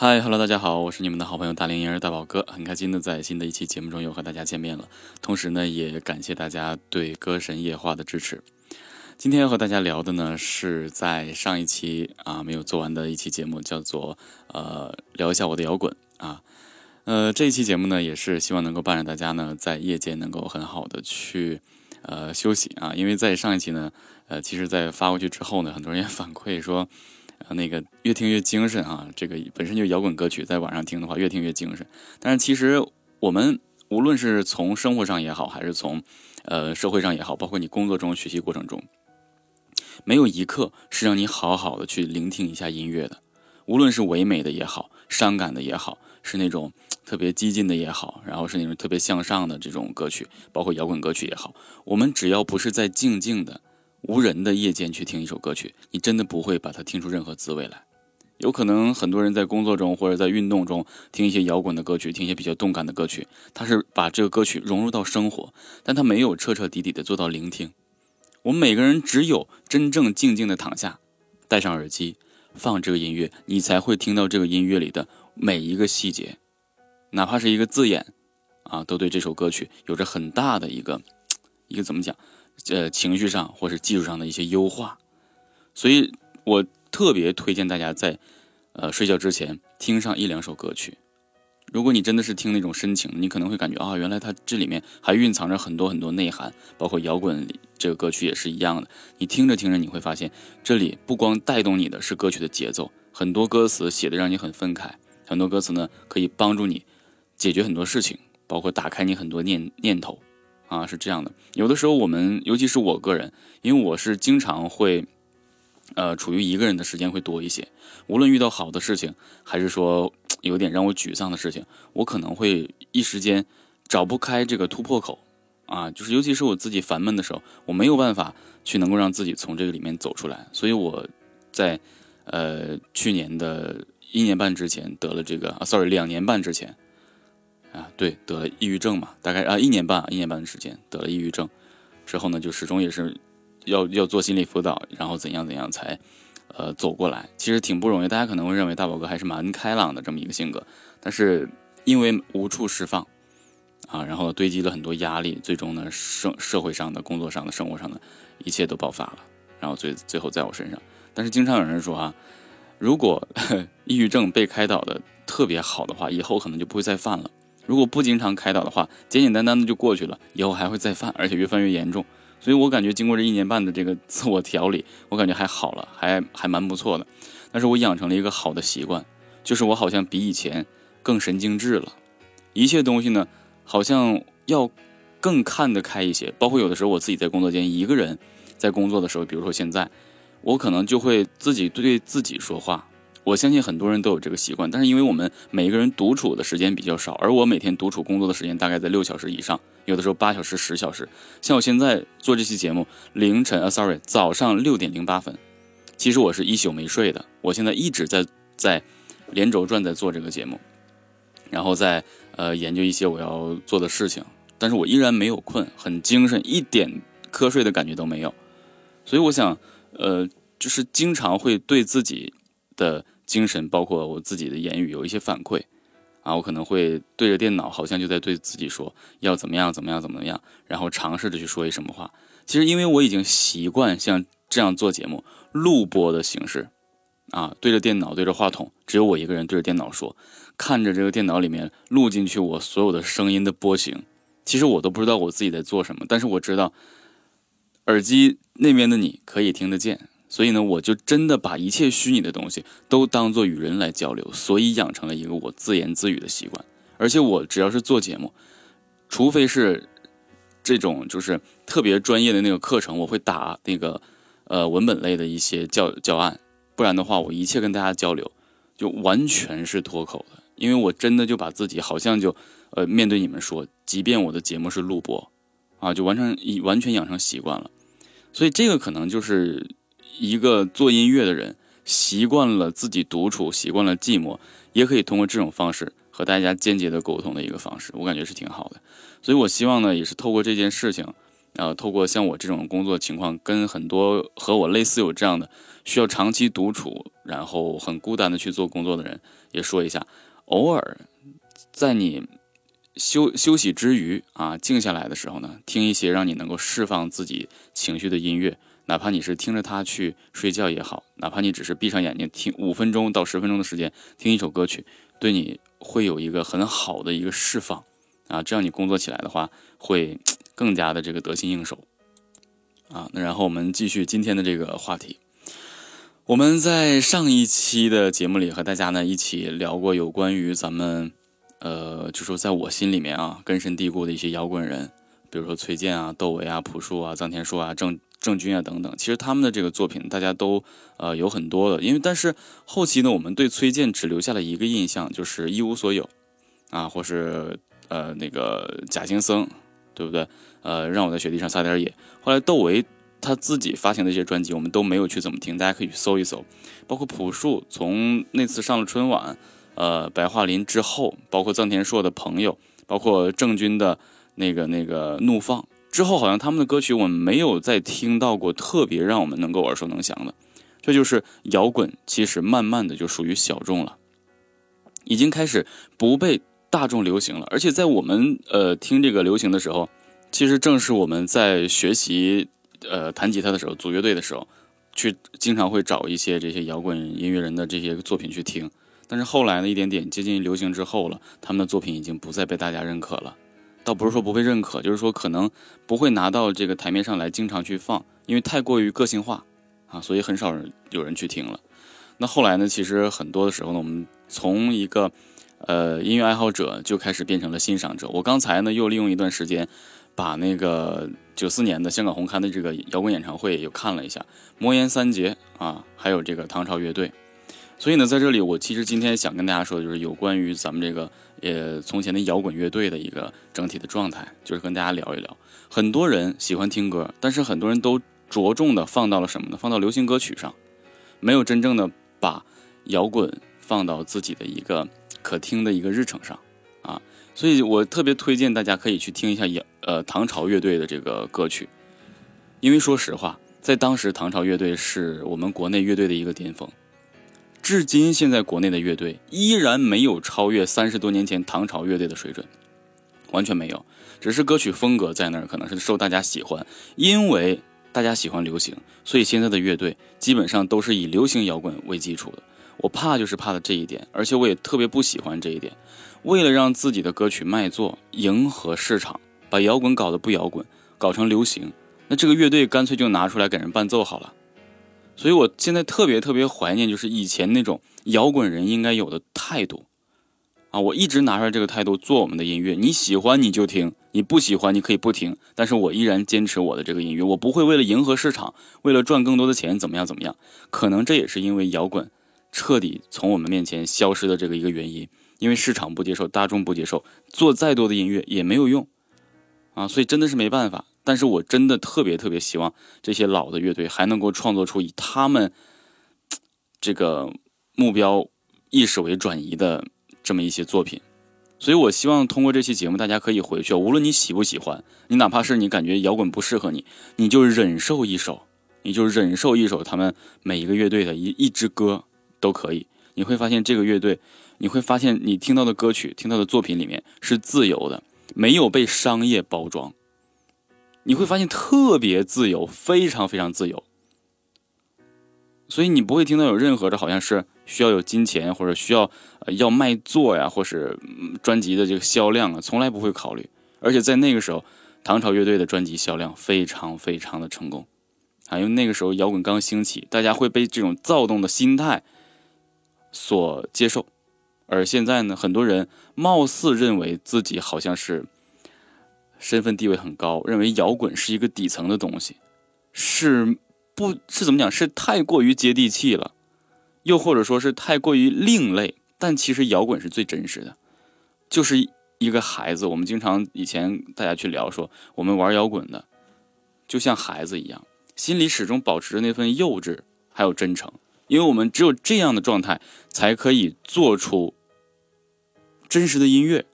嗨，Hello，大家好，我是你们的好朋友大龄婴儿大宝哥，很开心的在新的一期节目中又和大家见面了。同时呢，也感谢大家对歌神夜话的支持。今天要和大家聊的呢，是在上一期啊没有做完的一期节目，叫做呃聊一下我的摇滚啊。呃，这一期节目呢，也是希望能够伴着大家呢，在夜间能够很好的去呃休息啊。因为在上一期呢，呃，其实在发过去之后呢，很多人也反馈说。啊，那个越听越精神啊！这个本身就摇滚歌曲，在晚上听的话，越听越精神。但是其实我们无论是从生活上也好，还是从呃社会上也好，包括你工作中学习过程中，没有一刻是让你好好的去聆听一下音乐的。无论是唯美的也好，伤感的也好，是那种特别激进的也好，然后是那种特别向上的这种歌曲，包括摇滚歌曲也好，我们只要不是在静静的。无人的夜间去听一首歌曲，你真的不会把它听出任何滋味来。有可能很多人在工作中或者在运动中听一些摇滚的歌曲，听一些比较动感的歌曲，他是把这个歌曲融入到生活，但他没有彻彻底底的做到聆听。我们每个人只有真正静静的躺下，戴上耳机，放这个音乐，你才会听到这个音乐里的每一个细节，哪怕是一个字眼，啊，都对这首歌曲有着很大的一个一个怎么讲？呃，情绪上或是技术上的一些优化，所以我特别推荐大家在呃睡觉之前听上一两首歌曲。如果你真的是听那种深情，你可能会感觉啊，原来它这里面还蕴藏着很多很多内涵，包括摇滚这个歌曲也是一样的。你听着听着，你会发现这里不光带动你的是歌曲的节奏，很多歌词写的让你很愤慨，很多歌词呢可以帮助你解决很多事情，包括打开你很多念念头。啊，是这样的，有的时候我们，尤其是我个人，因为我是经常会，呃，处于一个人的时间会多一些。无论遇到好的事情，还是说有点让我沮丧的事情，我可能会一时间找不开这个突破口。啊，就是尤其是我自己烦闷的时候，我没有办法去能够让自己从这个里面走出来。所以我在呃去年的一年半之前得了这个啊，sorry，两年半之前。啊，对，得了抑郁症嘛，大概啊一年半，一年半的时间得了抑郁症，之后呢，就始终也是要要做心理辅导，然后怎样怎样才呃走过来，其实挺不容易。大家可能会认为大宝哥还是蛮开朗的这么一个性格，但是因为无处释放啊，然后堆积了很多压力，最终呢，社社会上的、工作上的、生活上的一切都爆发了，然后最最后在我身上。但是经常有人说啊，如果 抑郁症被开导的特别好的话，以后可能就不会再犯了。如果不经常开导的话，简简单单的就过去了，以后还会再犯，而且越犯越严重。所以我感觉经过这一年半的这个自我调理，我感觉还好了，还还蛮不错的。但是我养成了一个好的习惯，就是我好像比以前更神经质了，一切东西呢，好像要更看得开一些。包括有的时候我自己在工作间一个人在工作的时候，比如说现在，我可能就会自己对自己说话。我相信很多人都有这个习惯，但是因为我们每一个人独处的时间比较少，而我每天独处工作的时间大概在六小时以上，有的时候八小时、十小时。像我现在做这期节目，凌晨啊，sorry，早上六点零八分，其实我是一宿没睡的。我现在一直在在连轴转在做这个节目，然后在呃研究一些我要做的事情，但是我依然没有困，很精神，一点瞌睡的感觉都没有。所以我想，呃，就是经常会对自己的。精神包括我自己的言语有一些反馈，啊，我可能会对着电脑，好像就在对自己说要怎么样怎么样怎么样，然后尝试着去说一什么话。其实因为我已经习惯像这样做节目录播的形式，啊，对着电脑对着话筒，只有我一个人对着电脑说，看着这个电脑里面录进去我所有的声音的波形，其实我都不知道我自己在做什么，但是我知道耳机那边的你可以听得见。所以呢，我就真的把一切虚拟的东西都当做与人来交流，所以养成了一个我自言自语的习惯。而且我只要是做节目，除非是这种就是特别专业的那个课程，我会打那个呃文本类的一些教教案，不然的话，我一切跟大家交流就完全是脱口的，因为我真的就把自己好像就呃面对你们说，即便我的节目是录播啊，就完成完全养成习惯了。所以这个可能就是。一个做音乐的人习惯了自己独处，习惯了寂寞，也可以通过这种方式和大家间接的沟通的一个方式，我感觉是挺好的。所以我希望呢，也是透过这件事情，呃，透过像我这种工作情况，跟很多和我类似有这样的需要长期独处，然后很孤单的去做工作的人，也说一下，偶尔在你休 休息之余啊，静下来的时候呢，听一些让你能够释放自己情绪的音乐，哪怕你是听着它去睡觉也好，哪怕你只是闭上眼睛听五分钟到十分钟的时间听一首歌曲，对你会有一个很好的一个释放啊，这样你工作起来的话会。更加的这个得心应手，啊，那然后我们继续今天的这个话题。我们在上一期的节目里和大家呢一起聊过有关于咱们，呃，就说在我心里面啊根深蒂固的一些摇滚人，比如说崔健啊、窦唯啊、朴树啊、臧天朔啊、郑郑钧啊等等。其实他们的这个作品大家都呃有很多的，因为但是后期呢，我们对崔健只留下了一个印象，就是一无所有，啊，或是呃那个假行僧。对不对？呃，让我在雪地上撒点野。后来窦唯他自己发行的一些专辑，我们都没有去怎么听，大家可以去搜一搜。包括朴树，从那次上了春晚，呃，白桦林之后，包括臧天朔的朋友，包括郑钧的那个那个怒放之后，好像他们的歌曲我们没有再听到过特别让我们能够耳熟能详的。这就是摇滚，其实慢慢的就属于小众了，已经开始不被。大众流行了，而且在我们呃听这个流行的时候，其实正是我们在学习呃弹吉他的时候，组乐队的时候，去经常会找一些这些摇滚音乐人的这些作品去听。但是后来呢，一点点接近流行之后了，他们的作品已经不再被大家认可了。倒不是说不被认可，就是说可能不会拿到这个台面上来经常去放，因为太过于个性化啊，所以很少人有人去听了。那后来呢，其实很多的时候呢，我们从一个呃，音乐爱好者就开始变成了欣赏者。我刚才呢，又利用一段时间，把那个九四年的香港红磡的这个摇滚演唱会又看了一下，魔岩三杰啊，还有这个唐朝乐队。所以呢，在这里我其实今天想跟大家说的就是有关于咱们这个呃从前的摇滚乐队的一个整体的状态，就是跟大家聊一聊。很多人喜欢听歌，但是很多人都着重的放到了什么呢？放到流行歌曲上，没有真正的把摇滚放到自己的一个。可听的一个日程上，啊，所以我特别推荐大家可以去听一下杨呃唐朝乐队的这个歌曲，因为说实话，在当时唐朝乐队是我们国内乐队的一个巅峰，至今现在国内的乐队依然没有超越三十多年前唐朝乐队的水准，完全没有，只是歌曲风格在那儿可能是受大家喜欢，因为大家喜欢流行，所以现在的乐队基本上都是以流行摇滚为基础的。我怕就是怕的这一点，而且我也特别不喜欢这一点。为了让自己的歌曲卖座，迎合市场，把摇滚搞得不摇滚，搞成流行，那这个乐队干脆就拿出来给人伴奏好了。所以我现在特别特别怀念，就是以前那种摇滚人应该有的态度啊！我一直拿出来这个态度做我们的音乐，你喜欢你就听，你不喜欢你可以不听，但是我依然坚持我的这个音乐，我不会为了迎合市场，为了赚更多的钱怎么样怎么样。可能这也是因为摇滚。彻底从我们面前消失的这个一个原因，因为市场不接受，大众不接受，做再多的音乐也没有用，啊，所以真的是没办法。但是我真的特别特别希望这些老的乐队还能够创作出以他们这个目标意识为转移的这么一些作品。所以我希望通过这期节目，大家可以回去，无论你喜不喜欢，你哪怕是你感觉摇滚不适合你，你就忍受一首，你就忍受一首他们每一个乐队的一一支歌。都可以，你会发现这个乐队，你会发现你听到的歌曲、听到的作品里面是自由的，没有被商业包装。你会发现特别自由，非常非常自由。所以你不会听到有任何的，好像是需要有金钱或者需要要卖座呀，或是专辑的这个销量啊，从来不会考虑。而且在那个时候，唐朝乐队的专辑销量非常非常的成功啊，因为那个时候摇滚刚兴起，大家会被这种躁动的心态。所接受，而现在呢，很多人貌似认为自己好像是身份地位很高，认为摇滚是一个底层的东西，是不是怎么讲？是太过于接地气了，又或者说是太过于另类。但其实摇滚是最真实的，就是一个孩子。我们经常以前大家去聊说，我们玩摇滚的就像孩子一样，心里始终保持着那份幼稚还有真诚。因为我们只有这样的状态，才可以做出真实的音乐。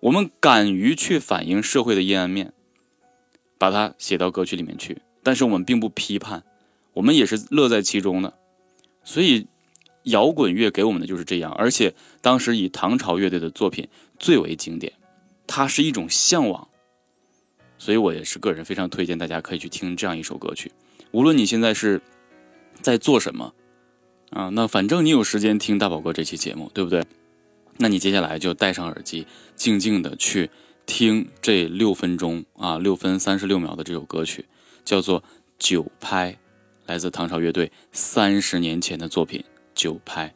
我们敢于去反映社会的阴暗面，把它写到歌曲里面去，但是我们并不批判，我们也是乐在其中的。所以，摇滚乐给我们的就是这样。而且当时以唐朝乐队的作品最为经典，它是一种向往。所以我也是个人非常推荐大家可以去听这样一首歌曲。无论你现在是在做什么啊，那反正你有时间听大宝哥这期节目，对不对？那你接下来就戴上耳机静静的去听这六分钟啊六分三十六秒的这首歌曲叫做九拍来自唐朝乐队三十年前的作品九拍。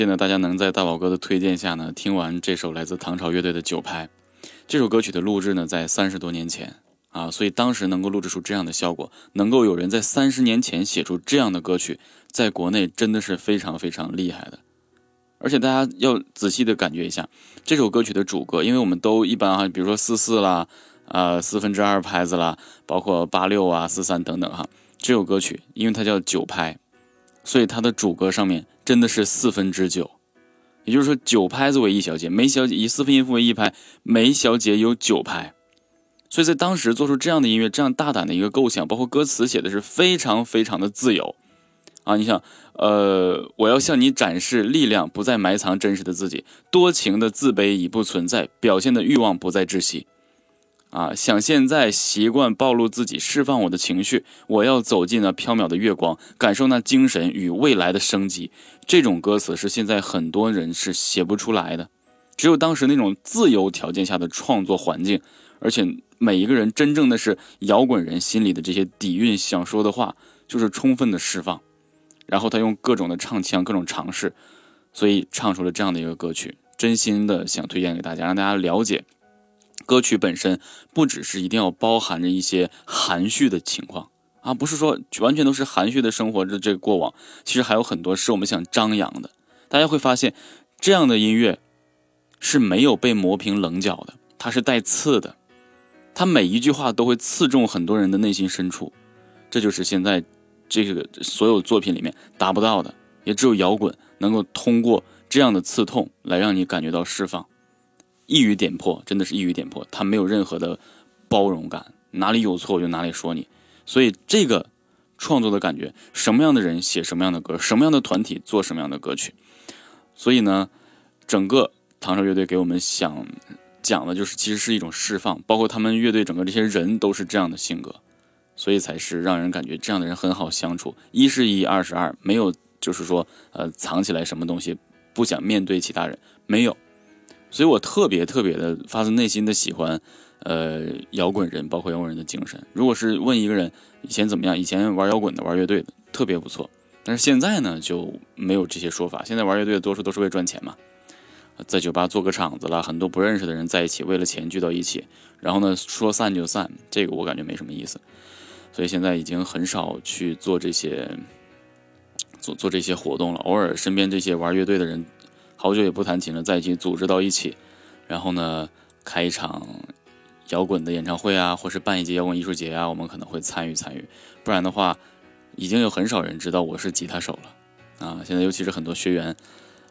谢呢，大家能在大宝哥的推荐下呢，听完这首来自唐朝乐队的《九拍》。这首歌曲的录制呢，在三十多年前啊，所以当时能够录制出这样的效果，能够有人在三十年前写出这样的歌曲，在国内真的是非常非常厉害的。而且大家要仔细的感觉一下这首歌曲的主歌，因为我们都一般哈，比如说四四啦，呃四分之二拍子啦，包括八六啊、四三等等哈。这首歌曲因为它叫九拍，所以它的主歌上面真的是四分之九，也就是说九拍子为一小节，每小节以四分音符为一拍，每小节有九拍。所以在当时做出这样的音乐，这样大胆的一个构想，包括歌词写的是非常非常的自由。啊，你想，呃，我要向你展示力量，不再埋藏真实的自己，多情的自卑已不存在，表现的欲望不再窒息。啊，想现在习惯暴露自己，释放我的情绪，我要走进那缥缈的月光，感受那精神与未来的生机。这种歌词是现在很多人是写不出来的，只有当时那种自由条件下的创作环境，而且每一个人真正的是摇滚人心里的这些底蕴，想说的话就是充分的释放。然后他用各种的唱腔，各种尝试，所以唱出了这样的一个歌曲。真心的想推荐给大家，让大家了解，歌曲本身不只是一定要包含着一些含蓄的情况啊，不是说完全都是含蓄的生活着这个过往，其实还有很多是我们想张扬的。大家会发现，这样的音乐是没有被磨平棱角的，它是带刺的，它每一句话都会刺中很多人的内心深处。这就是现在。这个所有作品里面达不到的，也只有摇滚能够通过这样的刺痛来让你感觉到释放，一语点破，真的是一语点破，他没有任何的包容感，哪里有错我就哪里说你。所以这个创作的感觉，什么样的人写什么样的歌，什么样的团体做什么样的歌曲。所以呢，整个唐朝乐队给我们想讲的就是，其实是一种释放，包括他们乐队整个这些人都是这样的性格。所以才是让人感觉这样的人很好相处。一是一，二是二，没有就是说呃藏起来什么东西，不想面对其他人，没有。所以我特别特别的发自内心的喜欢呃摇滚人，包括摇滚人的精神。如果是问一个人以前怎么样，以前玩摇滚的、玩乐队的特别不错，但是现在呢就没有这些说法。现在玩乐队的多数都是为赚钱嘛，在酒吧做个场子了，很多不认识的人在一起，为了钱聚到一起，然后呢说散就散，这个我感觉没什么意思。所以现在已经很少去做这些，做做这些活动了。偶尔身边这些玩乐队的人，好久也不弹琴了，在一起组织到一起，然后呢开一场摇滚的演唱会啊，或是办一届摇滚艺术节啊，我们可能会参与参与。不然的话，已经有很少人知道我是吉他手了啊！现在尤其是很多学员，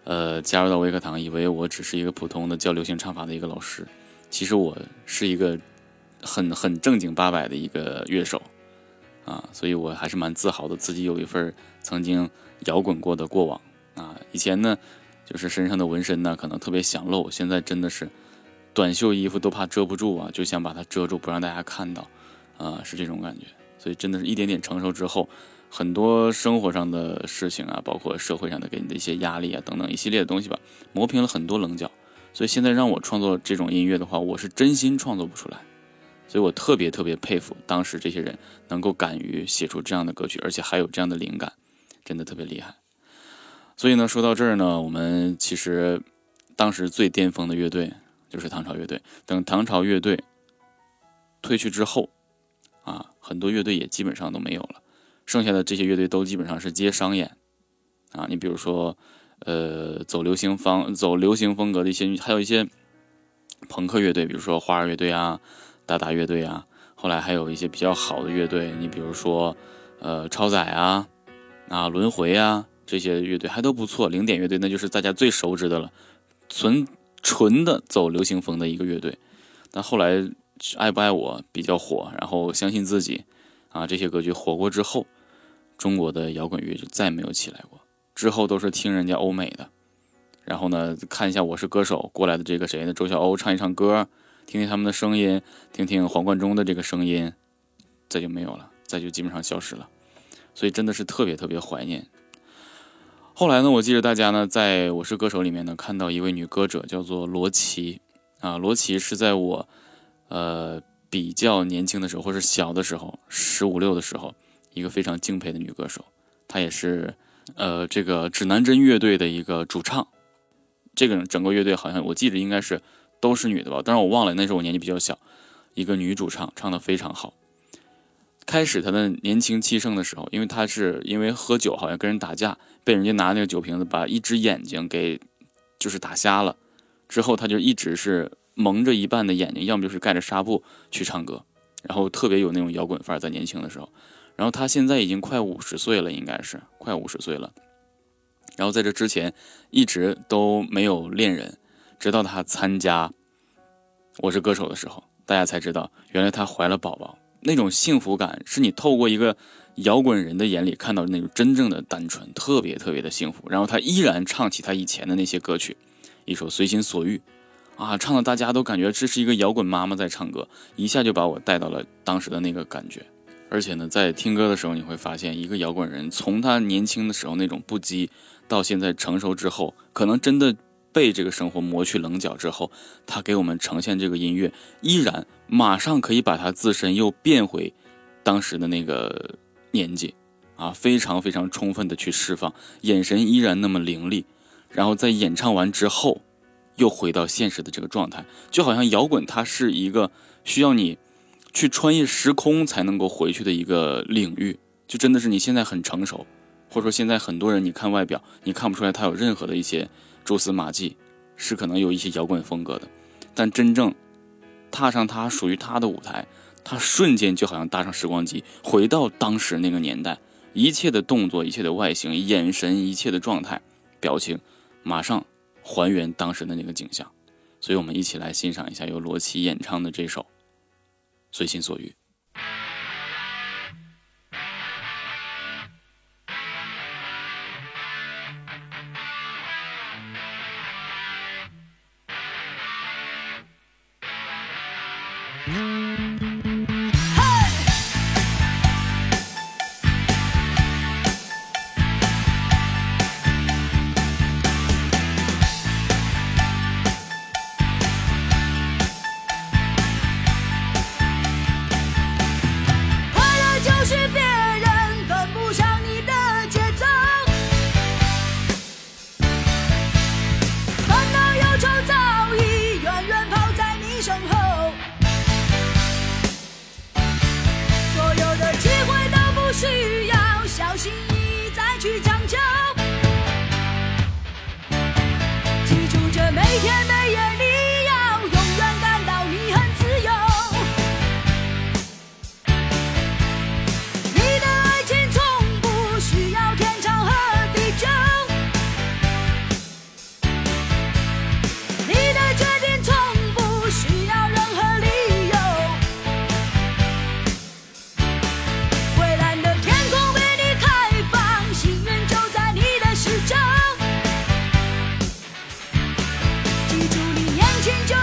呃，加入到微课堂，以为我只是一个普通的教流行唱法的一个老师，其实我是一个很很正经八百的一个乐手。啊，所以我还是蛮自豪的，自己有一份曾经摇滚过的过往啊。以前呢，就是身上的纹身呢，可能特别想露，现在真的是短袖衣服都怕遮不住啊，就想把它遮住，不让大家看到，啊，是这种感觉。所以真的是一点点成熟之后，很多生活上的事情啊，包括社会上的给你的一些压力啊，等等一系列的东西吧，磨平了很多棱角。所以现在让我创作这种音乐的话，我是真心创作不出来。所以我特别特别佩服当时这些人能够敢于写出这样的歌曲，而且还有这样的灵感，真的特别厉害。所以呢，说到这儿呢，我们其实当时最巅峰的乐队就是唐朝乐队。等唐朝乐队退去之后，啊，很多乐队也基本上都没有了，剩下的这些乐队都基本上是接商演。啊，你比如说，呃，走流行方走流行风格的一些，还有一些朋克乐队，比如说花儿乐队啊。达达乐队啊，后来还有一些比较好的乐队，你比如说，呃，超载啊，啊，轮回啊，这些乐队还都不错。零点乐队那就是大家最熟知的了，纯纯的走流行风的一个乐队。但后来爱不爱我比较火，然后相信自己啊，这些歌曲火过之后，中国的摇滚乐就再没有起来过。之后都是听人家欧美的，然后呢，看一下我是歌手过来的这个谁呢？周晓鸥唱一唱歌。听听他们的声音，听听黄贯中的这个声音，再就没有了，再就基本上消失了，所以真的是特别特别怀念。后来呢，我记得大家呢，在我是歌手里面呢，看到一位女歌者叫做罗琦啊，罗琦是在我呃比较年轻的时候，或是小的时候，十五六的时候，一个非常敬佩的女歌手，她也是呃，这个指南针乐队的一个主唱。这个整个乐队好像我记得应该是都是女的吧，但是我忘了，那时候我年纪比较小。一个女主唱唱的非常好。开始他的年轻气盛的时候，因为他是因为喝酒，好像跟人打架，被人家拿那个酒瓶子把一只眼睛给就是打瞎了。之后他就一直是蒙着一半的眼睛，要么就是盖着纱布去唱歌，然后特别有那种摇滚范儿，在年轻的时候。然后他现在已经快五十岁了，应该是快五十岁了。然后在这之前一直都没有恋人，直到他参加《我是歌手》的时候。大家才知道，原来他怀了宝宝，那种幸福感是你透过一个摇滚人的眼里看到的那种真正的单纯，特别特别的幸福。然后她依然唱起她以前的那些歌曲，一首《随心所欲》，啊，唱的大家都感觉这是一个摇滚妈妈在唱歌，一下就把我带到了当时的那个感觉。而且呢，在听歌的时候，你会发现，一个摇滚人从他年轻的时候那种不羁，到现在成熟之后，可能真的。被这个生活磨去棱角之后，他给我们呈现这个音乐，依然马上可以把他自身又变回当时的那个年纪，啊，非常非常充分的去释放，眼神依然那么凌厉，然后在演唱完之后，又回到现实的这个状态，就好像摇滚它是一个需要你去穿越时空才能够回去的一个领域，就真的是你现在很成熟，或者说现在很多人你看外表，你看不出来他有任何的一些。蛛丝马迹是可能有一些摇滚风格的，但真正踏上他属于他的舞台，他瞬间就好像搭上时光机，回到当时那个年代，一切的动作、一切的外形、眼神、一切的状态、表情，马上还原当时的那个景象。所以，我们一起来欣赏一下由罗琦演唱的这首《随心所欲》。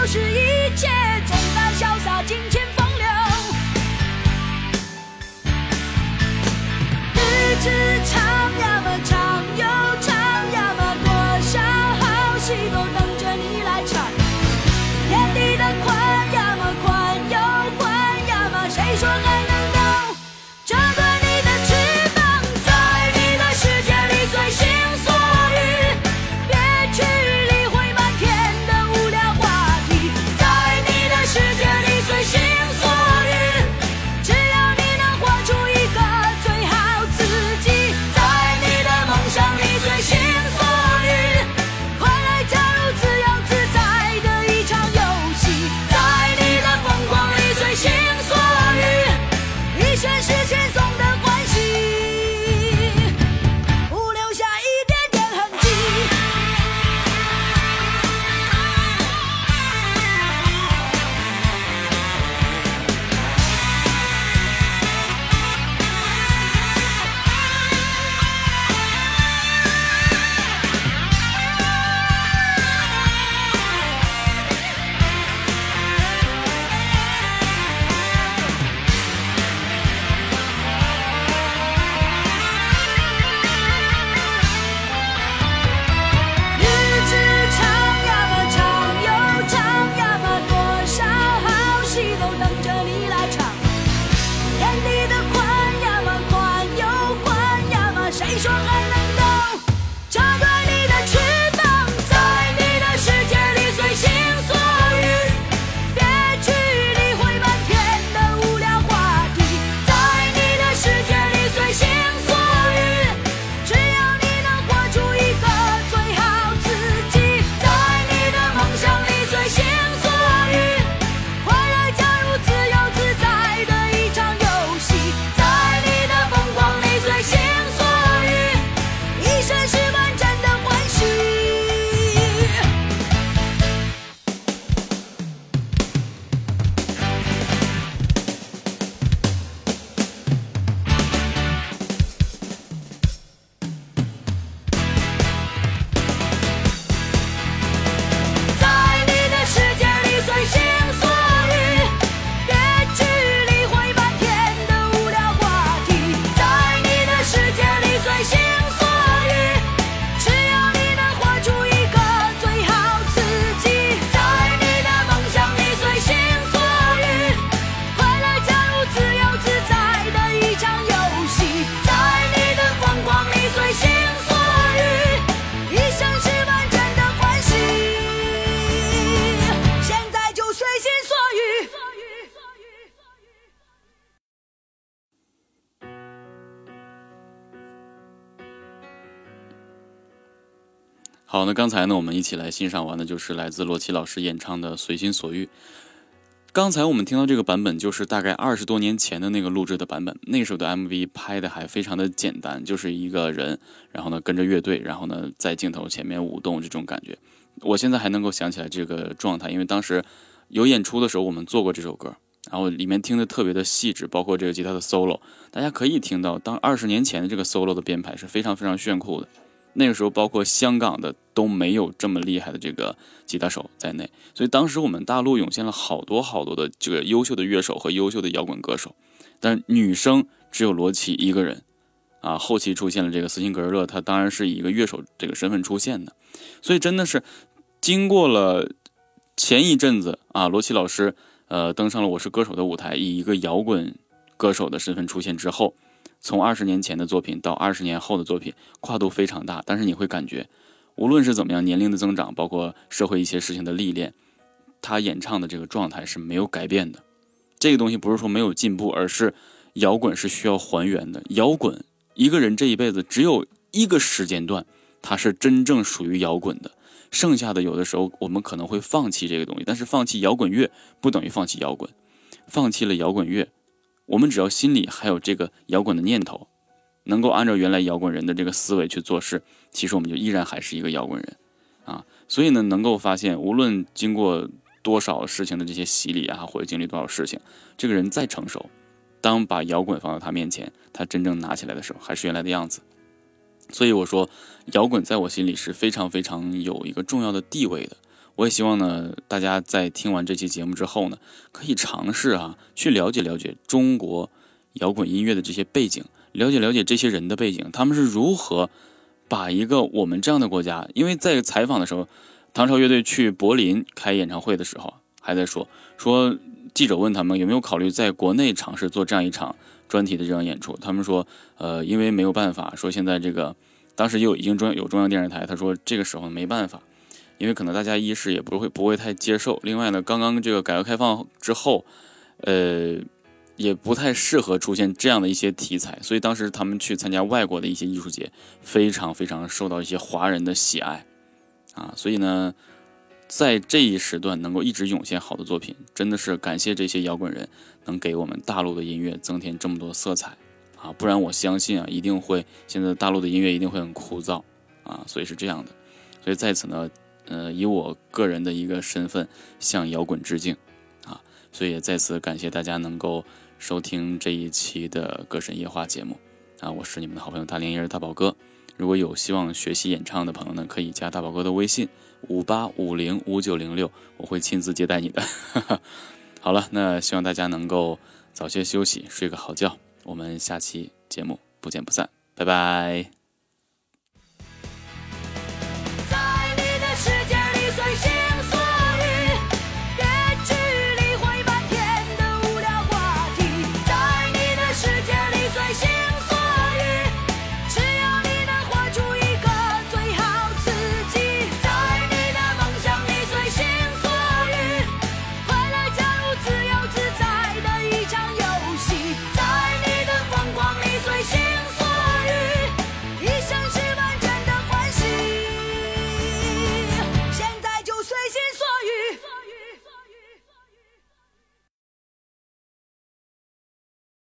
是一好，那刚才呢，我们一起来欣赏完的就是来自罗琦老师演唱的《随心所欲》。刚才我们听到这个版本，就是大概二十多年前的那个录制的版本。那时候的 MV 拍的还非常的简单，就是一个人，然后呢跟着乐队，然后呢在镜头前面舞动这种感觉。我现在还能够想起来这个状态，因为当时有演出的时候，我们做过这首歌，然后里面听的特别的细致，包括这个吉他的 solo，大家可以听到，当二十年前的这个 solo 的编排是非常非常炫酷的。那个时候，包括香港的都没有这么厉害的这个吉他手在内，所以当时我们大陆涌现了好多好多的这个优秀的乐手和优秀的摇滚歌手，但女生只有罗琦一个人，啊，后期出现了这个斯琴格日乐，他当然是以一个乐手这个身份出现的，所以真的是经过了前一阵子啊，罗琦老师呃登上了《我是歌手》的舞台，以一个摇滚歌手的身份出现之后。从二十年前的作品到二十年后的作品，跨度非常大。但是你会感觉，无论是怎么样，年龄的增长，包括社会一些事情的历练，他演唱的这个状态是没有改变的。这个东西不是说没有进步，而是摇滚是需要还原的。摇滚，一个人这一辈子只有一个时间段，他是真正属于摇滚的。剩下的有的时候我们可能会放弃这个东西，但是放弃摇滚乐不等于放弃摇滚，放弃了摇滚乐。我们只要心里还有这个摇滚的念头，能够按照原来摇滚人的这个思维去做事，其实我们就依然还是一个摇滚人，啊，所以呢，能够发现，无论经过多少事情的这些洗礼啊，或者经历多少事情，这个人再成熟，当把摇滚放到他面前，他真正拿起来的时候，还是原来的样子。所以我说，摇滚在我心里是非常非常有一个重要的地位的。我也希望呢，大家在听完这期节目之后呢，可以尝试啊，去了解了解中国摇滚音乐的这些背景，了解了解这些人的背景，他们是如何把一个我们这样的国家。因为在采访的时候，唐朝乐队去柏林开演唱会的时候，还在说说记者问他们有没有考虑在国内尝试做这样一场专题的这样演出，他们说，呃，因为没有办法，说现在这个当时就已经中有中央电视台，他说这个时候没办法。因为可能大家一是也不会不会太接受，另外呢，刚刚这个改革开放之后，呃，也不太适合出现这样的一些题材，所以当时他们去参加外国的一些艺术节，非常非常受到一些华人的喜爱，啊，所以呢，在这一时段能够一直涌现好的作品，真的是感谢这些摇滚人能给我们大陆的音乐增添这么多色彩，啊，不然我相信啊，一定会现在大陆的音乐一定会很枯燥，啊，所以是这样的，所以在此呢。呃，以我个人的一个身份向摇滚致敬，啊，所以也再次感谢大家能够收听这一期的歌神夜话节目，啊，我是你们的好朋友大连音儿大宝哥。如果有希望学习演唱的朋友呢，可以加大宝哥的微信五八五零五九零六，我会亲自接待你的。好了，那希望大家能够早些休息，睡个好觉。我们下期节目不见不散，拜拜。